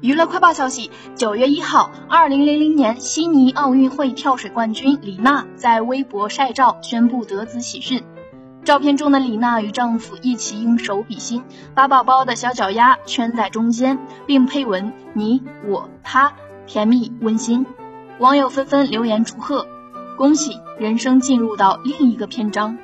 娱乐快报消息九月一号二零零零年悉尼奥运会跳水冠军李娜在微博晒照宣布得子喜讯。照片中的李娜与丈夫一起用手比心把宝宝的小脚丫圈在中间并配文你我他甜蜜温馨。网友纷纷留言祝贺恭喜人生进入到另一个篇章。